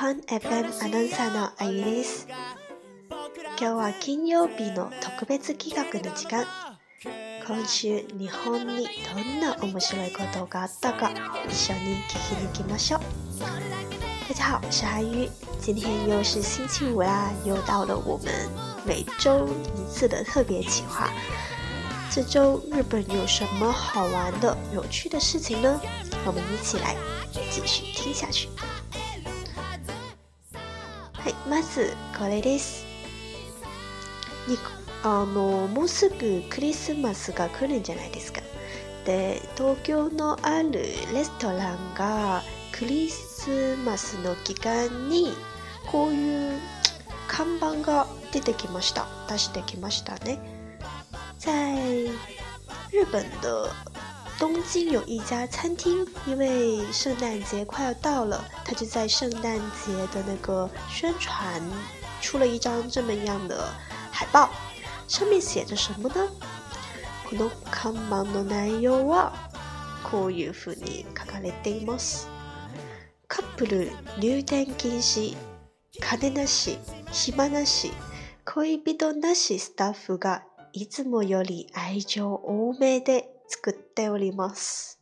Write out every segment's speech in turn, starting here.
p a n FM Announcer です。今日は金曜日の特別企画の時間。今週日本にどんな面白いことがあったか一緒に聞きにきましょう。大家好，我是阿 y 今天又是星期五啦，又到了我们每周一次的特别企划。这周日本有什么好玩的、有趣的事情呢？我们一起来继续听下去。まずこれですあのもうすぐクリスマスが来るんじゃないですかで東京のあるレストランがクリスマスの期間にこういう看板が出てきました出してきましたね在日本的东京有一家餐厅，因为圣诞节快要到了，他就在圣诞节的那个宣传出了一张这么样的海报。上面写着什么呢？No，come o n n i e o u a e こういうふうに書かれています。カップル入店禁止。金なし、暇なし、恋人なし。スタッフがいつもより愛情多めで。这个 Daily m a r s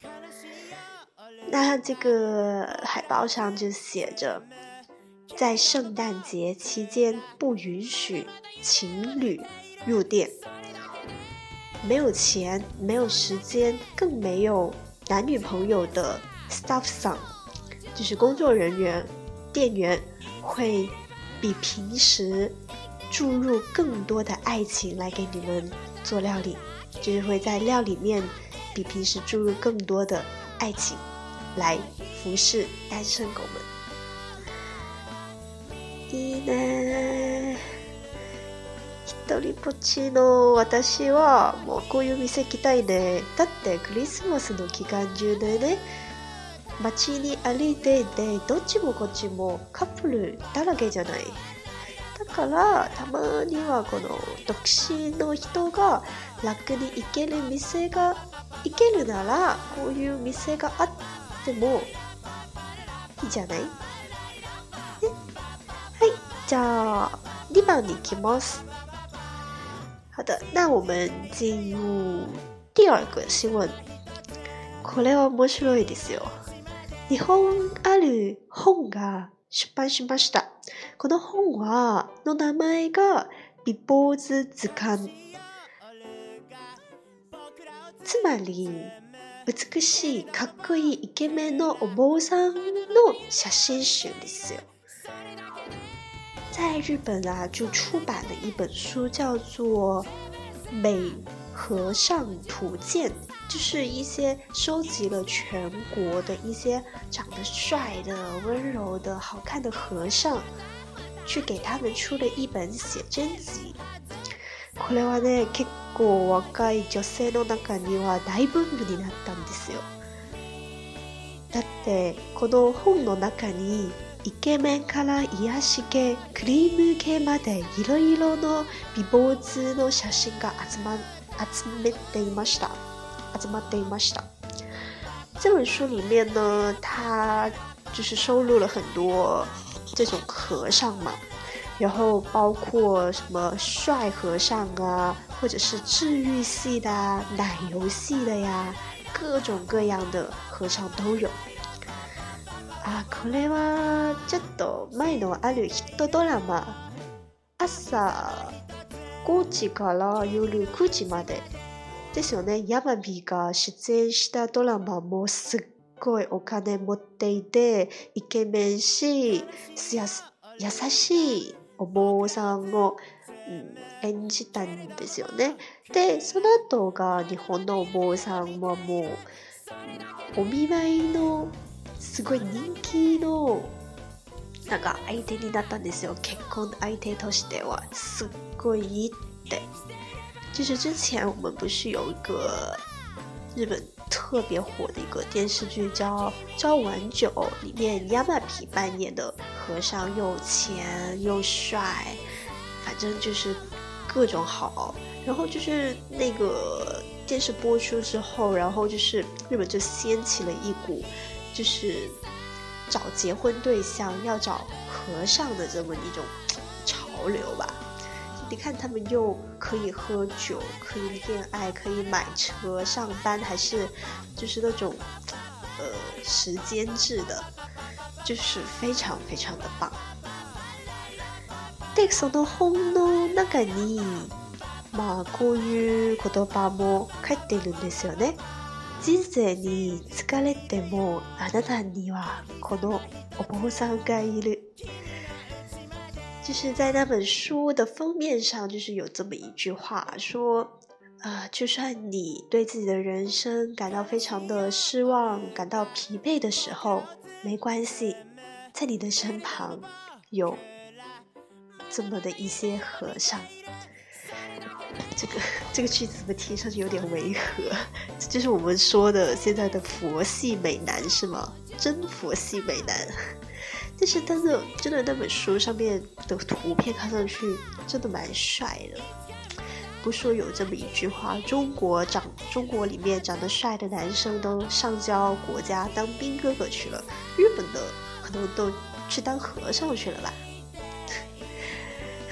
那这个海报上就写着，在圣诞节期间不允许情侣入店。没有钱，没有时间，更没有男女朋友的 Staff Song，就是工作人员、店员会比平时注入更多的爱情来给你们做料理。就是会在料里面比平时注入更多的爱情，来服侍单身狗们。いいね一人ぼっちの私はもうこういう店行きたいねだってクリスマスの期間中でね街に歩いていてどっちもこっちもカップルだらけじゃないだからたまにはこの独身の人が楽に行ける店が行けるならこういう店があってもいいじゃないねはいじゃあ2番に行きます好的那我们进入第二个新闻これは面白いですよ日本ある本が出版しました。この本は、の名前が、美ーズ図鑑。つまり、美しい、かっこいいイケメンのお坊さんの写真集ですよ。在日本啊，就出版了一本书，叫做《美和尚图鉴》。就是一些收集了全国的一些长得帅的、温柔的、好看的和尚，去给他们出了一本写真集。これはね、結構若い女性の中には大ブームになったんですよ。だってこの本の中にイケメンから癒し系クリーム系までいろいろの美貌通の写真が集,、ま、集めていました。这本书里面呢，它就是收录了很多这种和尚嘛，然后包括什么帅和尚啊，或者是治愈系的、啊、奶油系的呀，各种各样的和尚都有。啊，これはちょっとマイノアリヒドドラマ。朝、こっちからよりこっちまで。ですよね。ヤマビが出演したドラマもすっごいお金持っていて、イケメンし、優しいお坊さんを、うん、演じたんですよね。で、その後が日本のお坊さんはもう、お見舞いのすごい人気のなんか相手になったんですよ結婚相手としてはすっごいいいって就是之前我们不是有一个日本特别火的一个电视剧叫《朝晚酒》，里面押卖皮扮演的和尚又钱又帅，反正就是各种好。然后就是那个电视播出之后，然后就是日本就掀起了一股就是找结婚对象要找和尚的这么一种潮流吧。你看，他们又可以喝酒，可以恋爱，可以买车、上班，还是就是那种呃时间制的，就是非常非常的棒。Dexono hono nagani，まあこういう言葉も返っているんですよね。人生に疲れてもあなたにはこのお坊さんがいる。就是在那本书的封面上，就是有这么一句话说：“啊，就算你对自己的人生感到非常的失望、感到疲惫的时候，没关系，在你的身旁有这么的一些和尚。”这个这个句子怎么听上去有点违和，这就是我们说的现在的佛系美男是吗？真佛系美男。但是，但是，真的那本书上面的图片看上去真的蛮帅的。不说有这么一句话：“中国长，中国里面长得帅的男生都上交国家当兵哥哥去了，日本的可能都去当和尚去了吧。”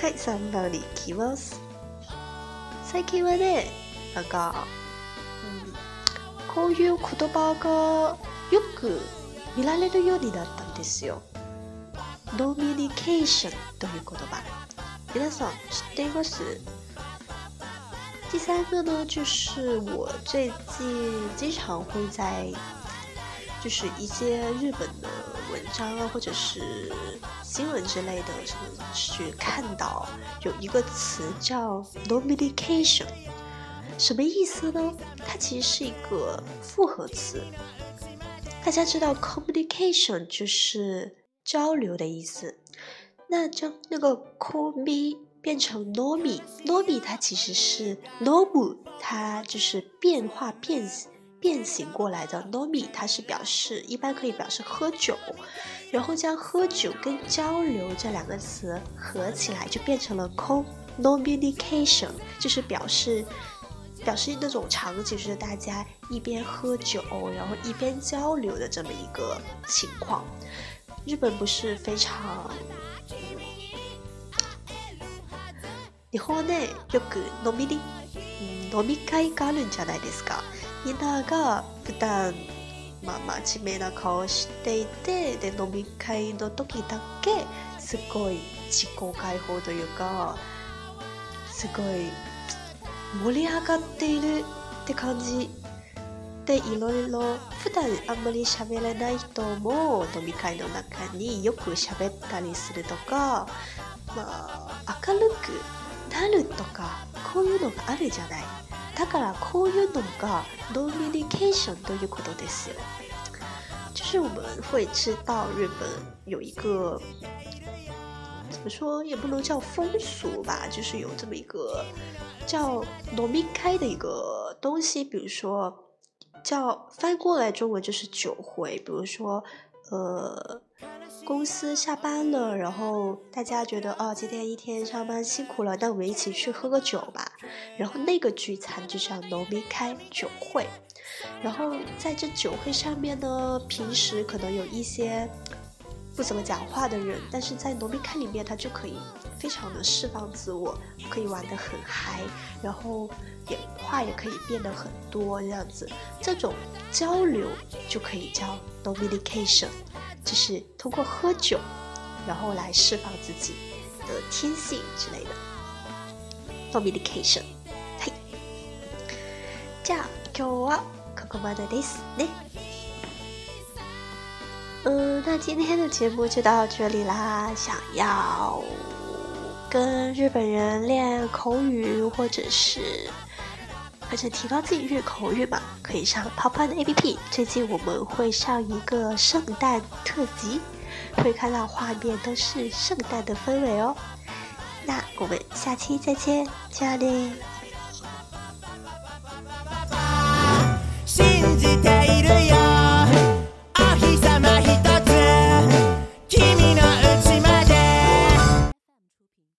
Hi, somebody, k i v o s Thank you, a y dear. 嗯，こういう言葉がよく見られるようになったんですよ。ドミニケーションという言葉。皆さん知っています第三个呢，就是我最近经常会在，就是一些日本的文章啊，或者是新闻之类的，就去看到有一个词叫 n o m i n i c a t i o n 什么意思呢？它其实是一个复合词。大家知道 communication 就是交流的意思，那将那个 c l m e 变成 “nomi”，“nomi” 它其实是 “nomu”，它就是变化、变变形过来的。“nomi” 它是表示一般可以表示喝酒，然后将喝酒跟交流这两个词合起来，就变成了 “com”、“communication”，就是表示表示那种场景，就是大家一边喝酒，然后一边交流的这么一个情况。日本不是非常日本ねよく飲み飲み会があるんじゃないですかみんなが普段まあ真面目な顔していてで飲み会の時だけすごい自己解放というかすごい盛り上がっているって感じでいろいろ普段あんまり喋れない人も飲み会の中によく喋ったりするとか、まあ、明るくなるとかこういうのがあるじゃないだからこういうのがノーミニケーションということですよ就是我们会知道日本有一个怎么说也不能叫风俗吧，就是有这么一个叫“农民开”的一个东西，比如说。叫翻过来中文就是酒会，比如说，呃，公司下班了，然后大家觉得哦，今天一天上班辛苦了，那我们一起去喝个酒吧。然后那个聚餐就叫农民开酒会，然后在这酒会上面呢，平时可能有一些。不怎么讲话的人，但是在 n o m i n 里面，他就可以非常的释放自我，可以玩的很嗨，然后也话也可以变得很多这样子。这种交流就可以叫 Nomination，就是通过喝酒，然后来释放自己的天性之类的。Nomination，嘿，这样今日はここまでですね。那今天的节目就到这里啦！想要跟日本人练口语，或者是，或者提高自己日口语嘛，可以上泡泡的 APP。最近我们会上一个圣诞特辑，会看到画面都是圣诞的氛围哦。那我们下期再见，加里。